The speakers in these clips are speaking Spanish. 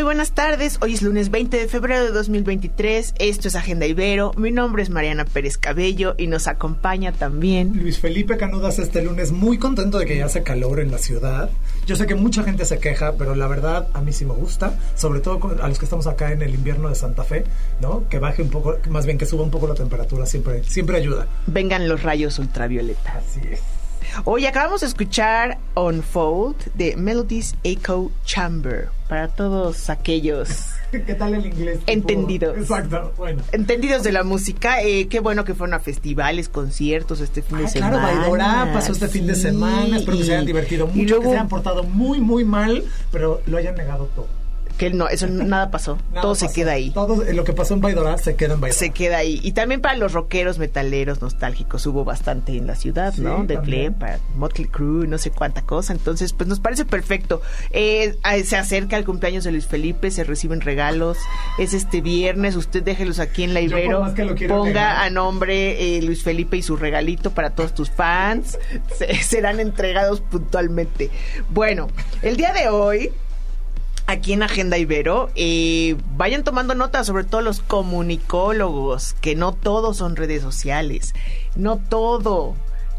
Muy buenas tardes. Hoy es lunes 20 de febrero de 2023. Esto es Agenda Ibero. Mi nombre es Mariana Pérez Cabello y nos acompaña también Luis Felipe Canudas este lunes. Muy contento de que ya hace calor en la ciudad. Yo sé que mucha gente se queja, pero la verdad a mí sí me gusta. Sobre todo a los que estamos acá en el invierno de Santa Fe, ¿no? Que baje un poco, más bien que suba un poco la temperatura, siempre, siempre ayuda. Vengan los rayos ultravioleta. Así es. Hoy acabamos de escuchar Unfold de Melodies Echo Chamber para todos aquellos. ¿Qué tal el inglés? Entendidos. Exacto, bueno. Entendidos de la música. Eh, qué bueno que fueron a festivales, conciertos este fin de semana. Claro, Baidora pasó este fin de semana. Espero que se hayan divertido mucho, y luego, que se hayan portado muy, muy mal, pero lo hayan negado todo que no, eso nada pasó. todo se queda ahí. Todo lo que pasó en Baidora se queda en Baidora. Se queda ahí. Y también para los rockeros metaleros nostálgicos hubo bastante en la ciudad, ¿no? De para Motley Crue, no sé cuánta cosa. Entonces, pues nos parece perfecto. Eh, se acerca el cumpleaños de Luis Felipe, se reciben regalos. Es este viernes, usted déjelos aquí en la Ibero. Ponga a nombre eh, Luis Felipe y su regalito para todos tus fans. serán entregados puntualmente. Bueno, el día de hoy aquí en Agenda Ibero. Eh, vayan tomando nota, sobre todo los comunicólogos, que no todos son redes sociales, no todo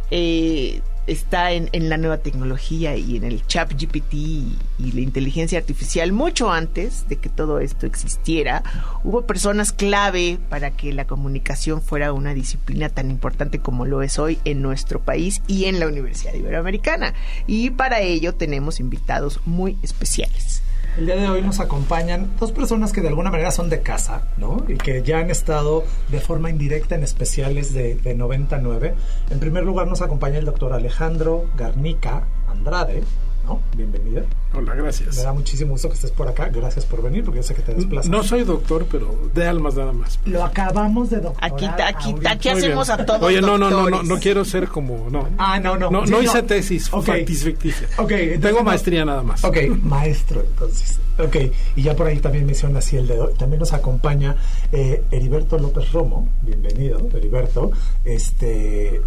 eh, está en, la nueva tecnología y en el chat GPT y la inteligencia artificial. Mucho antes de que todo esto existiera, hubo personas clave para que la comunicación fuera una disciplina tan importante como lo es hoy en nuestro país y en la Universidad Iberoamericana. Y para ello tenemos invitados muy especiales. El día de hoy nos acompañan dos personas que de alguna manera son de casa, ¿no? Y que ya han estado de forma indirecta en especiales de, de 99. En primer lugar nos acompaña el doctor Alejandro Garnica Andrade, ¿no? Bienvenida. Hola, gracias. Me da muchísimo gusto que estés por acá. Gracias por venir, porque yo sé que te desplazas. No soy doctor, pero de almas nada más. Lo acabamos de doctorar. Aquí, aquí, aquí hacemos a todos Oye, no, no, no, no, no quiero ser como, no. Ah, no, no. No, no hice tesis okay. ficticia. Okay, Tengo maestría nada más. Ok, maestro, entonces. Ok, y ya por ahí también menciona así el de hoy. También nos acompaña eh, Heriberto López Romo. Bienvenido, Heriberto. Este,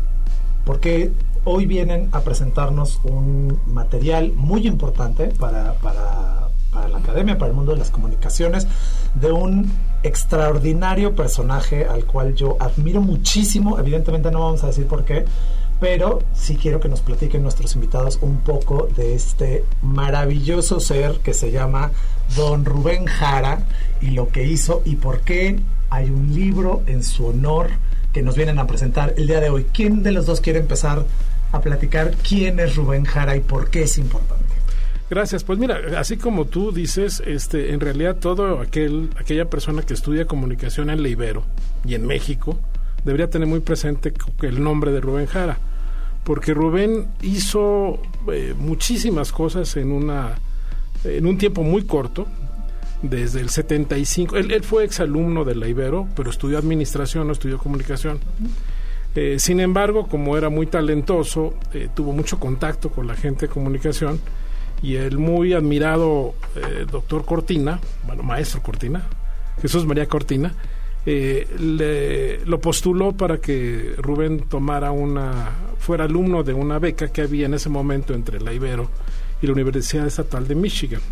porque hoy vienen a presentarnos un material muy importante para, para, para, la academia, para el mundo de las comunicaciones, de un extraordinario personaje al cual yo admiro muchísimo. Evidentemente no vamos a decir por qué, pero sí quiero que nos platiquen nuestros invitados un poco de este maravilloso ser que se llama Don Rubén Jara y lo que hizo y por qué hay un libro en su honor que nos vienen a presentar el día de hoy. ¿Quién de los dos quiere empezar a platicar quién es Rubén Jara y por qué es importante. Gracias. Pues mira, así como tú dices, este, en realidad todo aquel, aquella persona que estudia comunicación en la Ibero y en México debería tener muy presente el nombre de Rubén Jara, porque Rubén hizo eh, muchísimas cosas en una en un tiempo muy corto, desde el 75. Él, él fue exalumno de la Ibero, pero estudió administración, no estudió comunicación. Eh, sin embargo, como era muy talentoso, eh, tuvo mucho contacto con la gente de comunicación y el muy admirado eh, doctor Cortina, bueno, maestro Cortina, Jesús María Cortina, le, lo postuló para que Rubén tomara una, fuera alumno de una beca que había en ese momento entre la Ibero y la Universidad Estatal de Michigan.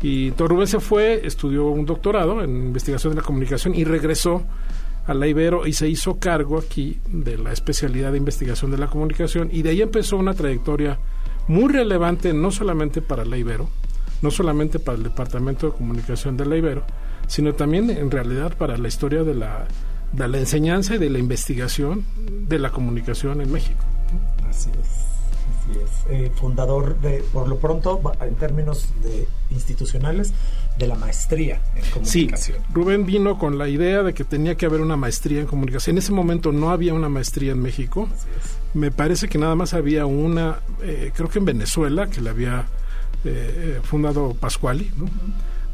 Y entonces Rubén se fue, estudió un doctorado en investigación de la comunicación y regresó a la Ibero y se hizo cargo aquí de la especialidad de investigación de la comunicación y de ahí empezó una trayectoria muy relevante no solamente para la Ibero, no solamente para el Departamento de Comunicación de la Ibero, sino también en realidad para la historia de la, de la enseñanza y de la investigación de la comunicación en México. Así es. Eh, fundador de, por lo pronto, en términos de institucionales, de la maestría en comunicación. Sí, Rubén vino con la idea de que tenía que haber una maestría en comunicación. En ese momento no había una maestría en México. Me parece que nada más había una, eh, creo que en Venezuela, que la había eh, fundado Pascuali,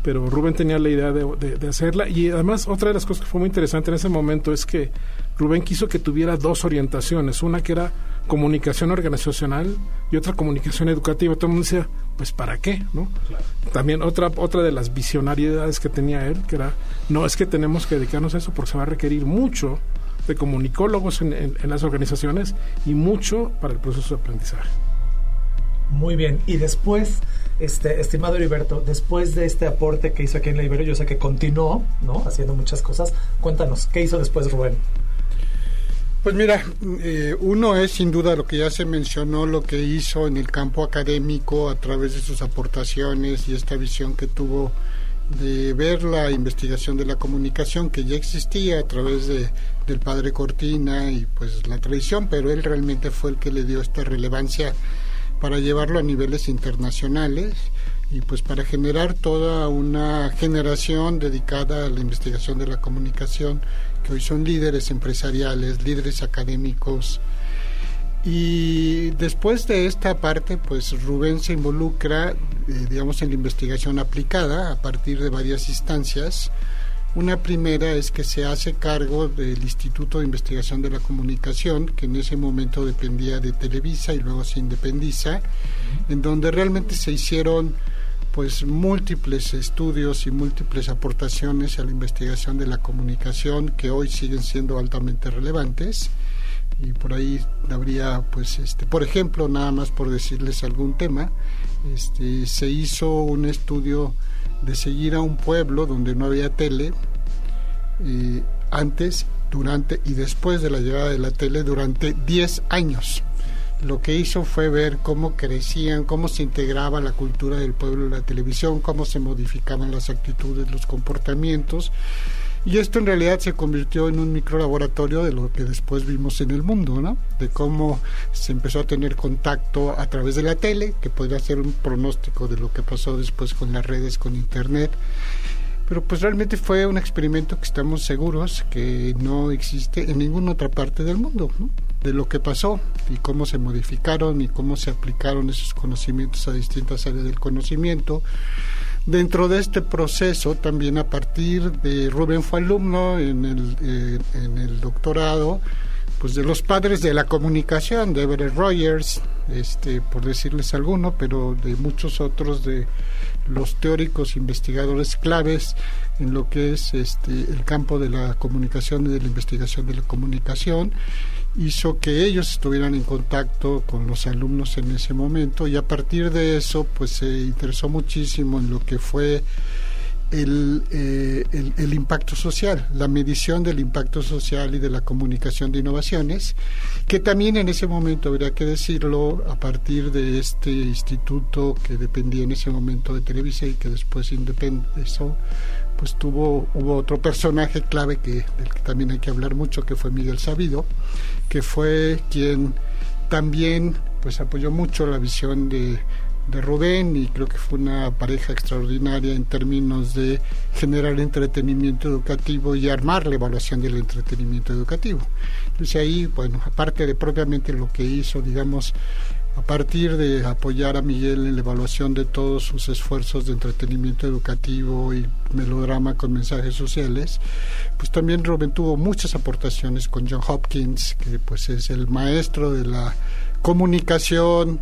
pero Rubén tenía la idea de, hacerla y además otra de las cosas que fue muy interesante en ese momento es que Rubén quiso que tuviera dos orientaciones, una que era comunicación organizacional y otra comunicación educativa. Todo el mundo decía, pues ¿para qué? ¿no? También otra, otra de las visionariedades que tenía él, que era, no es que tenemos que dedicarnos a eso porque se va a requerir mucho de comunicólogos en las organizaciones y mucho para el proceso de aprendizaje. Muy bien. Y después, este, estimado Heriberto, después de este aporte que hizo aquí en la Ibero, yo sé que continuó, ¿no? Haciendo muchas cosas. Cuéntanos, ¿qué hizo después Rubén? Pues mira, eh, uno es sin duda lo que ya se mencionó, lo que hizo en el campo académico a través de sus aportaciones y esta visión que tuvo de ver la investigación de la comunicación que ya existía a través de, del padre Cortina y pues la tradición, pero él realmente fue el que le dio esta relevancia para llevarlo a niveles internacionales y pues para generar toda una generación dedicada a la investigación de la comunicación, que hoy son líderes empresariales, líderes académicos. Y después de esta parte, pues Rubén se involucra, eh, digamos, en la investigación aplicada a partir de varias instancias una primera es que se hace cargo del Instituto de Investigación de la Comunicación, que en ese momento dependía de Televisa y luego se independiza, en donde realmente se hicieron pues múltiples estudios y múltiples aportaciones a la investigación de la comunicación que hoy siguen siendo altamente relevantes y por ahí habría pues este por ejemplo nada más por decirles algún tema este se hizo un estudio de seguir a un pueblo donde no había tele eh, antes, durante y después de la llegada de la tele durante 10 años. Lo que hizo fue ver cómo crecían, cómo se integraba la cultura del pueblo en la televisión, cómo se modificaban las actitudes, los comportamientos. Y esto en realidad se convirtió en un micro laboratorio de lo que después vimos en el mundo, ¿no? De cómo se empezó a tener contacto a través de la tele, que podría ser un pronóstico de lo que pasó después con las redes, con Internet. Pero pues realmente fue un experimento que estamos seguros que no existe en ninguna otra parte del mundo, ¿no? de lo que pasó y cómo se modificaron y cómo se aplicaron esos conocimientos a distintas áreas del conocimiento. Dentro de este proceso, también a partir de Rubén fue alumno en el, eh, en el doctorado, pues de los padres de la comunicación, de Everett Rogers, este, por decirles alguno, pero de muchos otros de los teóricos investigadores claves en lo que es este, el campo de la comunicación y de la investigación de la comunicación hizo que ellos estuvieran en contacto con los alumnos en ese momento y a partir de eso pues se interesó muchísimo en lo que fue el, eh, el, impacto social, la medición del impacto social y de la comunicación de innovaciones, que también en ese momento, habría que decirlo, a partir de este instituto que dependía en ese momento de Televisa y que después independizó, pues tuvo, hubo otro personaje clave que, del que también hay que hablar mucho, que fue Miguel Sabido, que fue quien también pues apoyó mucho la visión de, de Rubén y creo que fue una pareja extraordinaria en términos de generar entretenimiento educativo y armar la evaluación del entretenimiento educativo. Entonces ahí, bueno, aparte de propiamente lo que hizo, digamos, a partir de apoyar a Miguel en la evaluación de todos sus esfuerzos de entretenimiento educativo y melodrama con mensajes sociales, pues también Rubén tuvo muchas aportaciones con John Hopkins, que pues es el maestro de la comunicación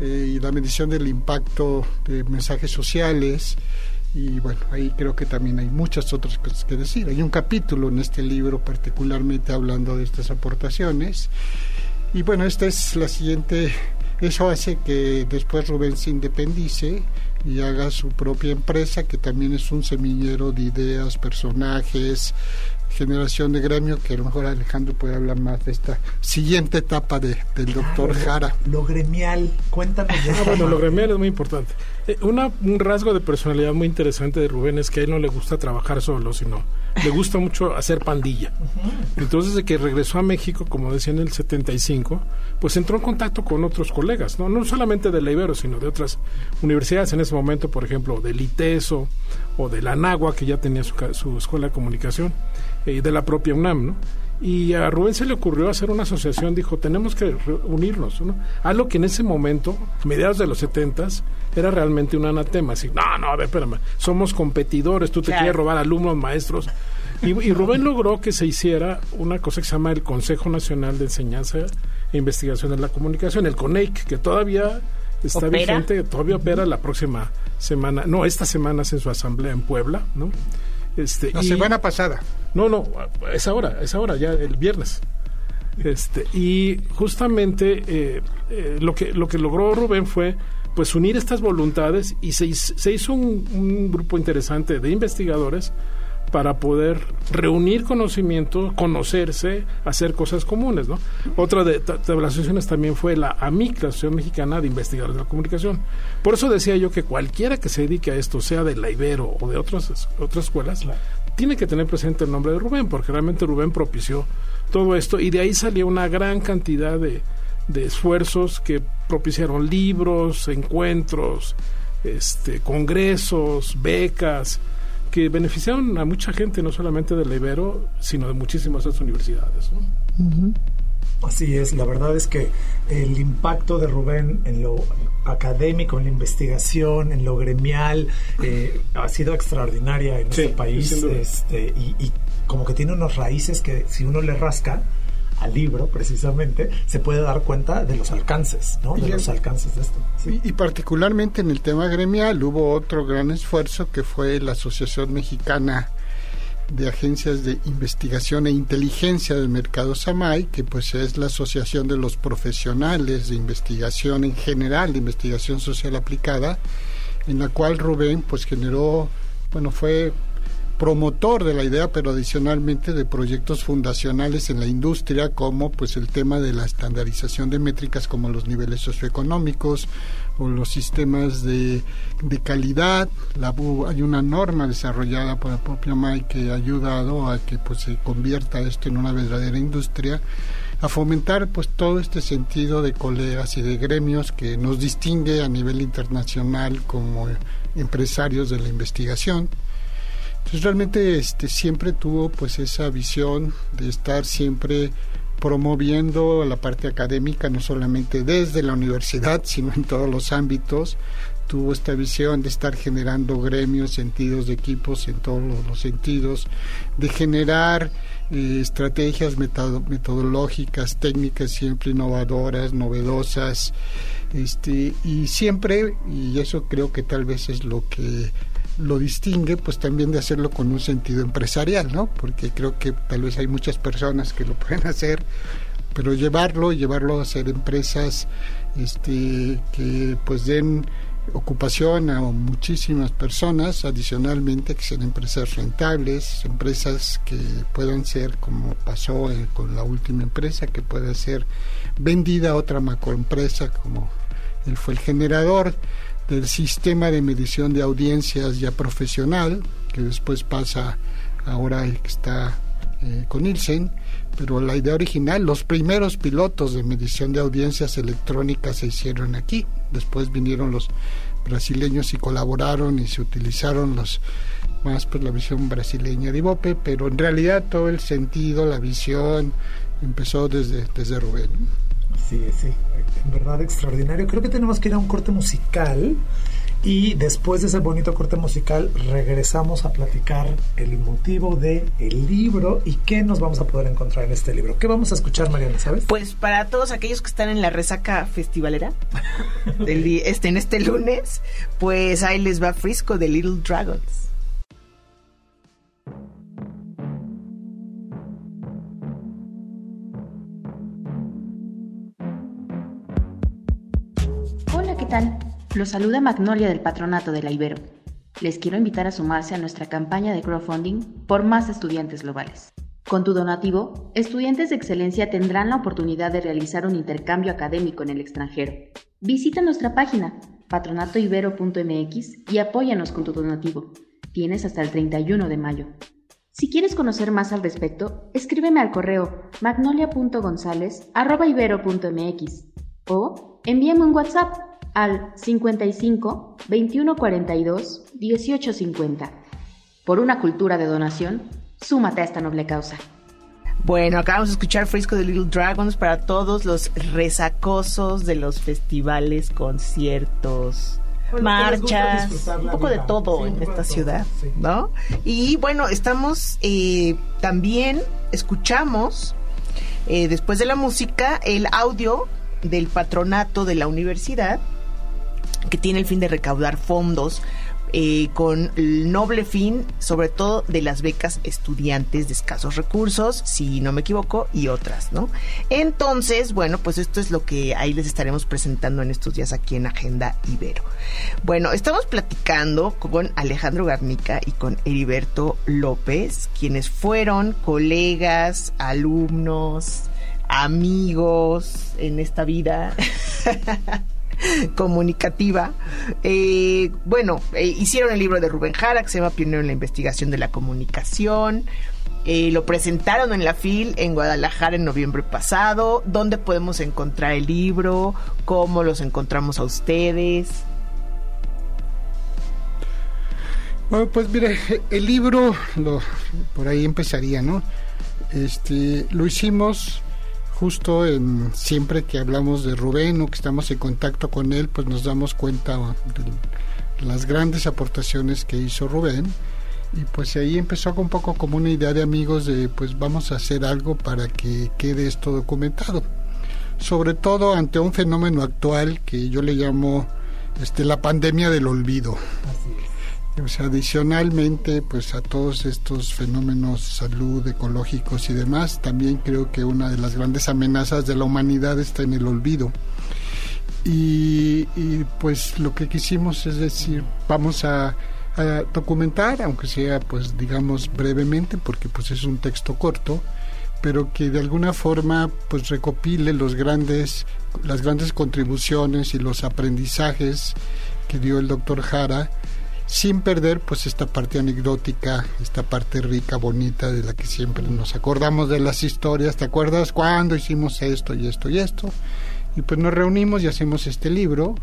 eh, y la medición del impacto de mensajes sociales. Y bueno, ahí creo que también hay muchas otras cosas que decir. Hay un capítulo en este libro particularmente hablando de estas aportaciones. Y bueno, esta es la siguiente eso hace que después Rubén se independice y haga su propia empresa, que también es un semillero de ideas, personajes, generación de gremio, que a lo mejor Alejandro puede hablar más de esta siguiente etapa de, del doctor Jara. Lo gremial, cuéntame de ah, Bueno, lo gremial es muy importante. Eh, una, un rasgo de personalidad muy interesante de Rubén es que a él no le gusta trabajar solo, sino le gusta mucho hacer pandilla. Entonces, de que regresó a México, como decía en el 75, pues entró en contacto con otros colegas, no, no solamente de la Ibero, sino de otras universidades en ese momento, por ejemplo, del ITESO o de la NAGUA, que ya tenía su, su escuela de comunicación, y de la propia UNAM, ¿no? Y a Rubén se le ocurrió hacer una asociación, dijo, tenemos que unirnos. ¿no? Algo que en ese momento, mediados de los setentas, era realmente un anatema. Así, no, no, a ver, espérame, somos competidores, tú te quieres robar alumnos, maestros. Y, y, Rubén logró que se hiciera una cosa que se llama el Consejo Nacional de Enseñanza e Investigación de la Comunicación, el CONEIC, que todavía está vigente, todavía opera la próxima semana, no, esta semana es en su asamblea en Puebla, ¿no? Este, la semana pasada. No, no, es ahora, es ahora, ya el viernes. Este, y justamente eh, eh, lo, que, lo que logró Rubén fue pues unir estas voluntades y se, se hizo un, grupo interesante de investigadores para poder reunir conocimiento, conocerse, hacer cosas comunes, ¿no? Otra de, de, las asociaciones también fue la AMIC, la Asociación Mexicana de Investigadores de la Comunicación. Por eso decía yo que cualquiera que se dedique a esto, sea de la Ibero o de otras, otras escuelas, tiene que tener presente el nombre de Rubén, porque realmente Rubén propició todo esto y de ahí salió una gran cantidad de, de esfuerzos que propiciaron libros, encuentros, este, congresos, becas, que beneficiaron a mucha gente, no solamente del Ibero, sino de muchísimas otras universidades. Así es, la verdad es que el impacto de Rubén en lo académico, en la investigación, en lo gremial, eh, ha sido extraordinaria en sí, este país este, y, y, como que tiene unas raíces que si uno le rasca al libro precisamente, se puede dar cuenta de los alcances, ¿no? De y los alcances de esto. Sí. Y, y, particularmente en el tema gremial hubo otro gran esfuerzo que fue la Asociación Mexicana de agencias de investigación e inteligencia del mercado SAMAI, que pues es la asociación de los profesionales de investigación en general, de investigación social aplicada, en la cual Rubén pues generó, bueno, fue promotor de la idea, pero adicionalmente de proyectos fundacionales en la industria, como pues el tema de la estandarización de métricas como los niveles socioeconómicos o los sistemas de, de calidad. La, hay una norma desarrollada por la propia MAI que ha ayudado a que pues se convierta esto en una verdadera industria a fomentar pues todo este sentido de colegas y de gremios que nos distingue a nivel internacional como empresarios de la investigación entonces realmente este siempre tuvo pues esa visión de estar siempre promoviendo la parte académica no solamente desde la universidad sino en todos los ámbitos. Tuvo esta visión de estar generando gremios, sentidos de equipos en todos los sentidos, de generar eh, estrategias metod metodológicas, técnicas siempre innovadoras, novedosas, este, y siempre, y eso creo que tal vez es lo que lo distingue pues también de hacerlo con un sentido empresarial, ¿no? Porque creo que tal vez hay muchas personas que lo pueden hacer, pero llevarlo, llevarlo a hacer empresas este que pues den ocupación a muchísimas personas, adicionalmente que sean empresas rentables, empresas que puedan ser, como pasó con la última empresa, que pueda ser vendida a otra macroempresa, como él fue el generador del sistema de medición de audiencias ya profesional, que después pasa ahora que está eh, con Nielsen, pero la idea original, los primeros pilotos de medición de audiencias electrónicas se hicieron aquí, después vinieron los brasileños y colaboraron y se utilizaron los más pues la visión brasileña de Ibope, pero en realidad todo el sentido, la visión empezó desde, desde Rubén. Sí, sí, en verdad extraordinario. Creo que tenemos que ir a un corte musical y después de ese bonito corte musical regresamos a platicar el motivo de el libro y qué nos vamos a poder encontrar en este libro. ¿Qué vamos a escuchar, Mariana, sabes? Pues para todos aquellos que están en la resaca festivalera del, este, en este lunes, pues ahí les va Frisco de Little Dragons. Tal? Los saluda Magnolia del Patronato de la Ibero. Les quiero invitar a sumarse a nuestra campaña de crowdfunding por más estudiantes globales. Con tu donativo, estudiantes de excelencia tendrán la oportunidad de realizar un intercambio académico en el extranjero. Visita nuestra página patronatoibero.mx y apóyanos con tu donativo. Tienes hasta el 31 de mayo. Si quieres conocer más al respecto, escríbeme al correo magnolia.gonzález.ibero.mx o envíame un WhatsApp al 55 21 42 18 50. Por una cultura de donación, súmate a esta noble causa. Bueno, acabamos de escuchar Frisco de Little Dragons para todos los resacosos de los festivales, conciertos, marchas, un poco de todo en esta ciudad, ¿no? Y bueno, estamos eh, también, escuchamos eh, después de la música el audio del patronato de la universidad que tiene el fin de recaudar fondos eh, con el noble fin, sobre todo de las becas estudiantes de escasos recursos, si no me equivoco, y otras, ¿no? Entonces, bueno, pues esto es lo que ahí les estaremos presentando en estos días aquí en Agenda Ibero. Bueno, estamos platicando con Alejandro Garnica y con Heriberto López, quienes fueron colegas, alumnos, amigos en esta vida. comunicativa. Eh, bueno, eh, hicieron el libro de Rubén Jara, que se llama Pionero en la Investigación de la Comunicación. Eh, lo presentaron en la FIL en Guadalajara en noviembre pasado. ¿Dónde podemos encontrar el libro? ¿Cómo los encontramos a ustedes? Bueno, pues mire, el libro, lo, por ahí empezaría, ¿no? Este, lo hicimos justo en siempre que hablamos de Rubén o que estamos en contacto con él, pues nos damos cuenta de las grandes aportaciones que hizo Rubén. Y pues ahí empezó un poco como una idea de amigos de pues vamos a hacer algo para que quede esto documentado. Sobre todo ante un fenómeno actual que yo le llamo este la pandemia del olvido adicionalmente, pues a todos estos fenómenos salud, ecológicos y demás, también creo que una de las grandes amenazas de la humanidad está en el olvido. Y, pues lo que quisimos es decir, vamos a, documentar, aunque sea pues digamos brevemente, porque pues es un texto corto, pero que de alguna forma pues recopile los grandes, las grandes contribuciones y los aprendizajes que dio el doctor Jara sin perder pues esta parte anecdótica, esta parte rica, bonita de la que siempre nos acordamos de las historias, ¿te acuerdas cuando hicimos esto y esto y esto? Y pues nos reunimos y hacemos este libro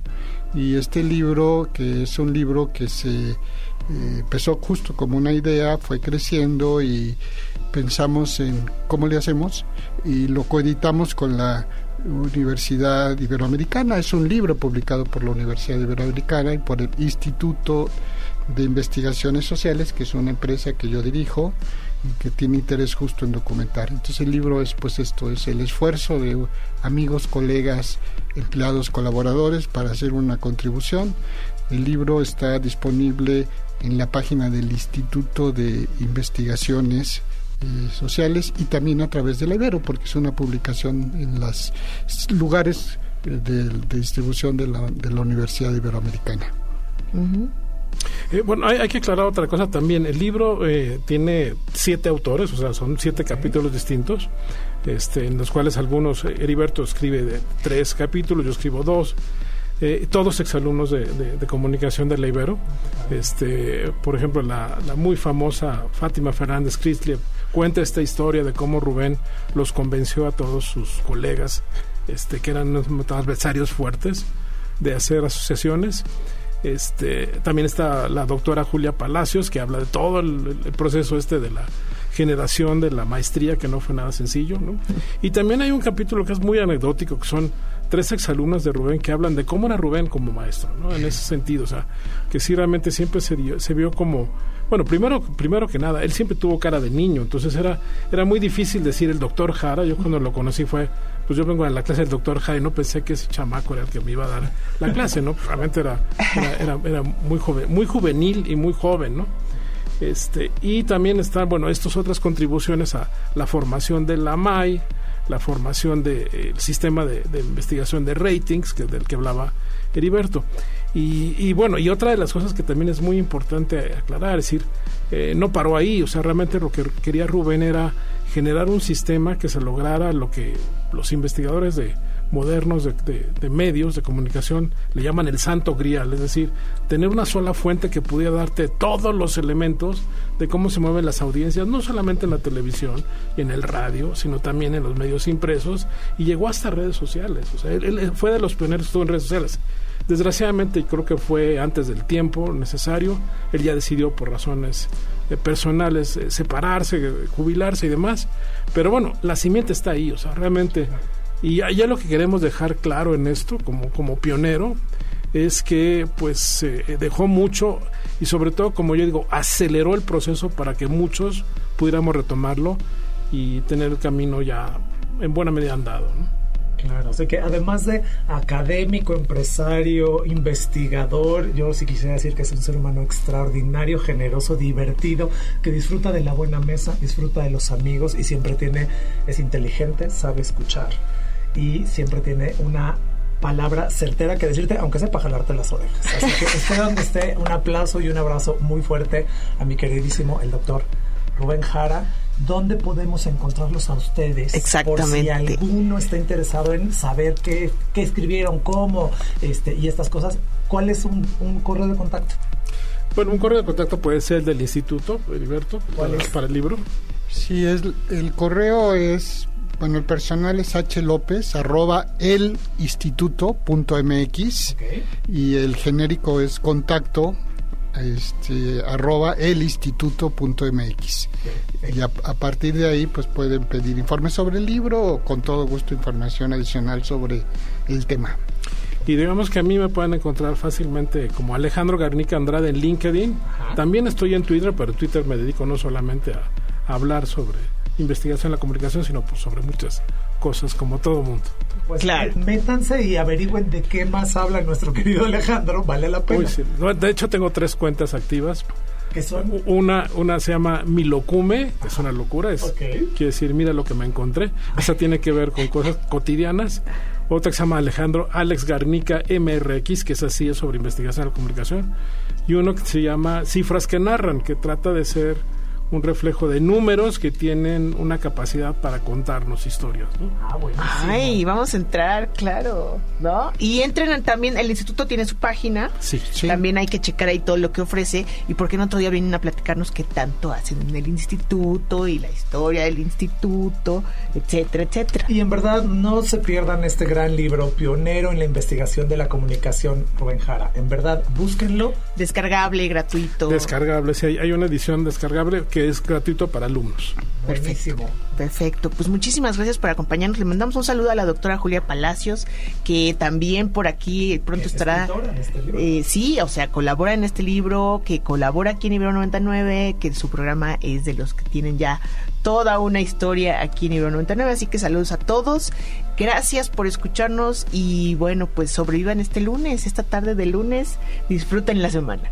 y este libro que es un libro que se eh, empezó justo como una idea, fue creciendo y pensamos en cómo le hacemos y lo coeditamos con la Universidad Iberoamericana. Es un libro publicado por la Universidad Iberoamericana y por el Instituto de Investigaciones Sociales, que es una empresa que yo dirijo y que tiene interés justo en documentar. Entonces el libro es pues esto, es el esfuerzo de amigos, colegas, empleados, colaboradores para hacer una contribución. El libro está disponible en la página del Instituto de Investigaciones eh, sociales y también a través de la Ibero, porque es una publicación en los lugares eh, de, distribución de la, de la Universidad Iberoamericana. Eh, bueno, hay, que aclarar otra cosa también. El libro tiene siete autores, o sea, son siete capítulos distintos, este, en los cuales algunos, Heriberto escribe de tres capítulos, yo escribo dos. todos exalumnos de, de, comunicación de la Ibero. Este, por ejemplo, la, la muy famosa Fátima Fernández Cristliev cuenta esta historia de cómo Rubén los convenció a todos sus colegas, este, que eran adversarios fuertes, de hacer asociaciones. Este, también está la doctora Julia Palacios, que habla de todo el, proceso este de la generación de la maestría, que no fue nada sencillo. ¿no? Y también hay un capítulo que es muy anecdótico, que son tres exalumnas de Rubén que hablan de cómo era Rubén como maestro, ¿no? En ese sentido, o sea, que sí realmente siempre se, se vio como bueno, primero, primero que nada, él siempre tuvo cara de niño, entonces era, era muy difícil decir el doctor Jara. Yo cuando lo conocí fue, pues yo vengo a la clase del doctor y no pensé que ese chamaco era el que me iba a dar la clase, ¿no? Pues realmente era, era, era, muy joven, muy juvenil y muy joven, ¿no? Este, y también están, bueno, estas otras contribuciones a la formación de la MAI, la formación del sistema de, investigación de ratings, que del que hablaba Heriberto. Y, bueno, y otra de las cosas que también es muy importante aclarar, es decir, eh, no paró ahí, o sea, realmente lo que quería Rubén era generar un sistema que se lograra lo que los investigadores de modernos de, medios de comunicación le llaman el santo grial, es decir, tener una sola fuente que pudiera darte todos los elementos de cómo se mueven las audiencias, no solamente en la televisión y en el radio, sino también en los medios impresos, y llegó hasta redes sociales, o sea, él, fue de los pioneros, en redes sociales Desgraciadamente, creo que fue antes del tiempo necesario, él ya decidió por razones eh, personales eh, separarse, jubilarse y demás, pero bueno, la simiente está ahí, o sea, realmente, y ya lo que queremos dejar claro en esto, como, como pionero, es que pues dejó mucho y sobre todo, como yo digo, aceleró el proceso para que muchos pudiéramos retomarlo y tener el camino ya en buena medida andado. Claro, sea que además de académico, empresario, investigador, yo sí quisiera decir que es un ser humano extraordinario, generoso, divertido, que disfruta de la buena mesa, disfruta de los amigos y siempre tiene, es inteligente, sabe escuchar y siempre tiene una palabra certera que decirte, aunque sepa jalarte las orejas. Así que esté donde esté, un aplauso y un abrazo muy fuerte a mi queridísimo el doctor Rubén Jara. ¿Dónde podemos encontrarlos a ustedes? Exactamente. Por si alguno está interesado en saber qué, qué escribieron, cómo este, y estas cosas, ¿cuál es un, correo de contacto? Bueno, un correo de contacto puede ser el del instituto, Heriberto, ¿Cuál es? para el libro. Sí, es, el correo es bueno, el personal es hlopez arroba elinstituto.mx y el genérico es contacto este, arroba elinstituto.mx. Y a, partir de ahí pues pueden pedir informes sobre el libro o con todo gusto información adicional sobre el tema. Y digamos que a mí me pueden encontrar fácilmente como Alejandro Garnica Andrade en LinkedIn. También estoy en Twitter, pero Twitter me dedico no solamente a hablar sobre investigación en la comunicación, sino pues sobre muchas cosas como todo mundo. Pues claro. métanse y averigüen de qué más habla nuestro querido Alejandro, vale la pena. De hecho tengo tres cuentas activas. ¿Qué son? Una, una se llama Milocume, que es una locura, es, quiere decir, mira lo que me encontré. Esa tiene que ver con cosas cotidianas. Otra que se llama Alejandro Alex Garnica MRX, que es así, es sobre investigación en la comunicación. Y uno que se llama Cifras que Narran, que trata de ser un reflejo de números que tienen una capacidad para contarnos historias. ¿no? Ah, Ay, vamos a entrar, claro, ¿no? Y entren también, el instituto tiene su página, sí, también hay que checar ahí todo lo que ofrece y por qué no todavía vienen a platicarnos qué tanto hacen en el instituto y la historia del instituto, etcétera, etcétera. Y en verdad no se pierdan este gran libro, pionero en la investigación de la comunicación, Rubén Jara. En verdad, búsquenlo. Descargable, gratuito. Descargable, sí, hay, hay una edición descargable que que es gratuito para alumnos. Perfecto. Perfecto. Pues muchísimas gracias por acompañarnos. Le mandamos un saludo a la doctora Julia Palacios, que también por aquí pronto estará. Este eh, sí, o sea, colabora en este libro, que colabora aquí en Ibero 99, que su programa es de los que tienen ya toda una historia aquí en Ibero 99. Así que saludos a todos. Gracias por escucharnos y bueno, pues sobrevivan este lunes, esta tarde de lunes. Disfruten la semana